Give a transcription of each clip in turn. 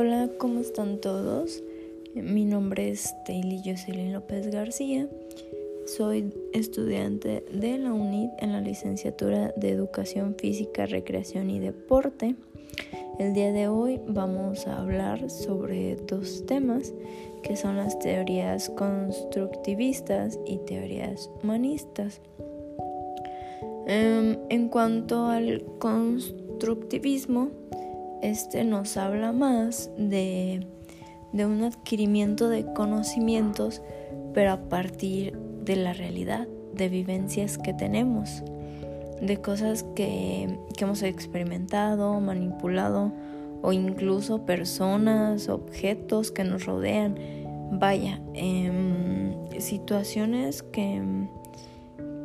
Hola, ¿cómo están todos? Mi nombre es Taylor Jocelyn López García. Soy estudiante de la UNID en la licenciatura de Educación Física, Recreación y Deporte. El día de hoy vamos a hablar sobre dos temas que son las teorías constructivistas y teorías humanistas. Em, en cuanto al constructivismo, este nos habla más de, un adquirimiento de conocimientos, pero a partir de la realidad, de vivencias que tenemos, de cosas que, hemos experimentado, manipulado o incluso personas, objetos que nos rodean. Vaya, em, situaciones que,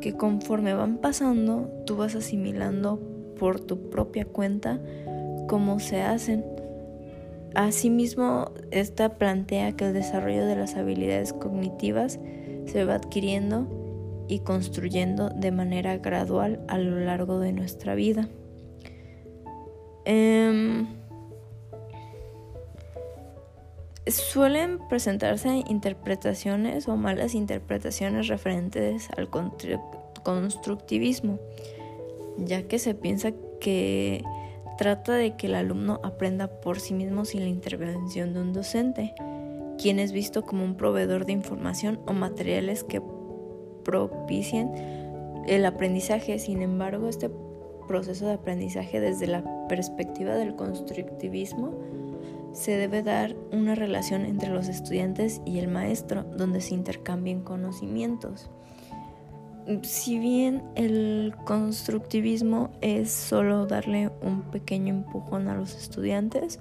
que conforme van pasando, tú vas asimilando por tu propia cuenta cómo se hacen. Asimismo, esta plantea que el desarrollo de las habilidades cognitivas se va adquiriendo y construyendo de manera gradual a lo largo de nuestra vida. Em, suelen presentarse interpretaciones o malas interpretaciones referentes al constructivismo, ya que se piensa que trata de que el alumno aprenda por sí mismo sin la intervención de un docente, quien es visto como un proveedor de información o materiales que propicien el aprendizaje. Sin embargo, este proceso de aprendizaje desde la perspectiva del constructivismo se debe dar una relación entre los estudiantes y el maestro donde se intercambien conocimientos si bien el constructivismo es solo darle un pequeño empujón a los estudiantes,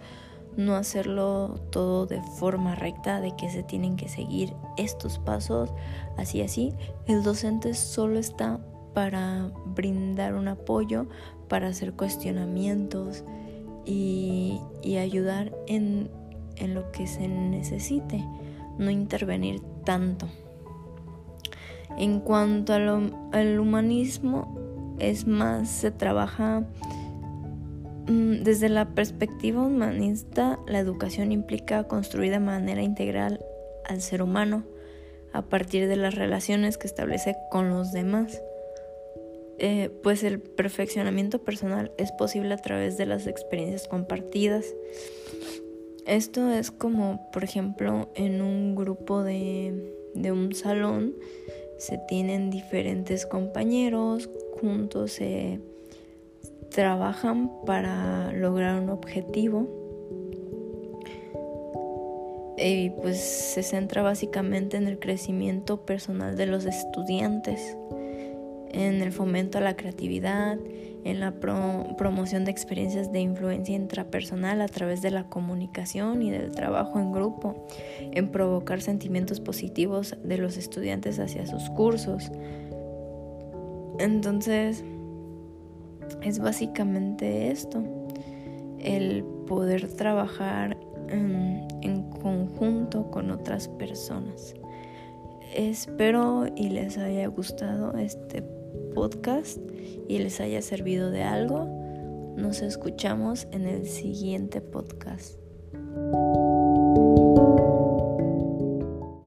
no hacerlo todo de forma recta, de que se tienen que seguir estos pasos, así así, el docente solo está para brindar un apoyo, para hacer cuestionamientos y, ayudar en lo que se necesite, no intervenir tanto. En cuanto al humanismo, es más, se trabaja mm, desde la perspectiva humanista, la educación implica construir de manera integral al ser humano a partir de las relaciones que establece con los demás. Eh, pues el perfeccionamiento personal es posible a través de las experiencias compartidas. Esto es como, por ejemplo, en un grupo de, de un salón se tienen diferentes compañeros, juntos se trabajan para lograr un objetivo. Y pues se centra básicamente en el crecimiento personal de los estudiantes, en el fomento a la creatividad, en la promoción de experiencias de influencia intrapersonal a través de la comunicación y del trabajo en grupo, en provocar sentimientos positivos de los estudiantes hacia sus cursos. Entonces, es básicamente esto, el poder trabajar en, en conjunto con otras personas. Espero y les haya gustado este podcast y les haya servido de algo. Nos escuchamos en el siguiente podcast.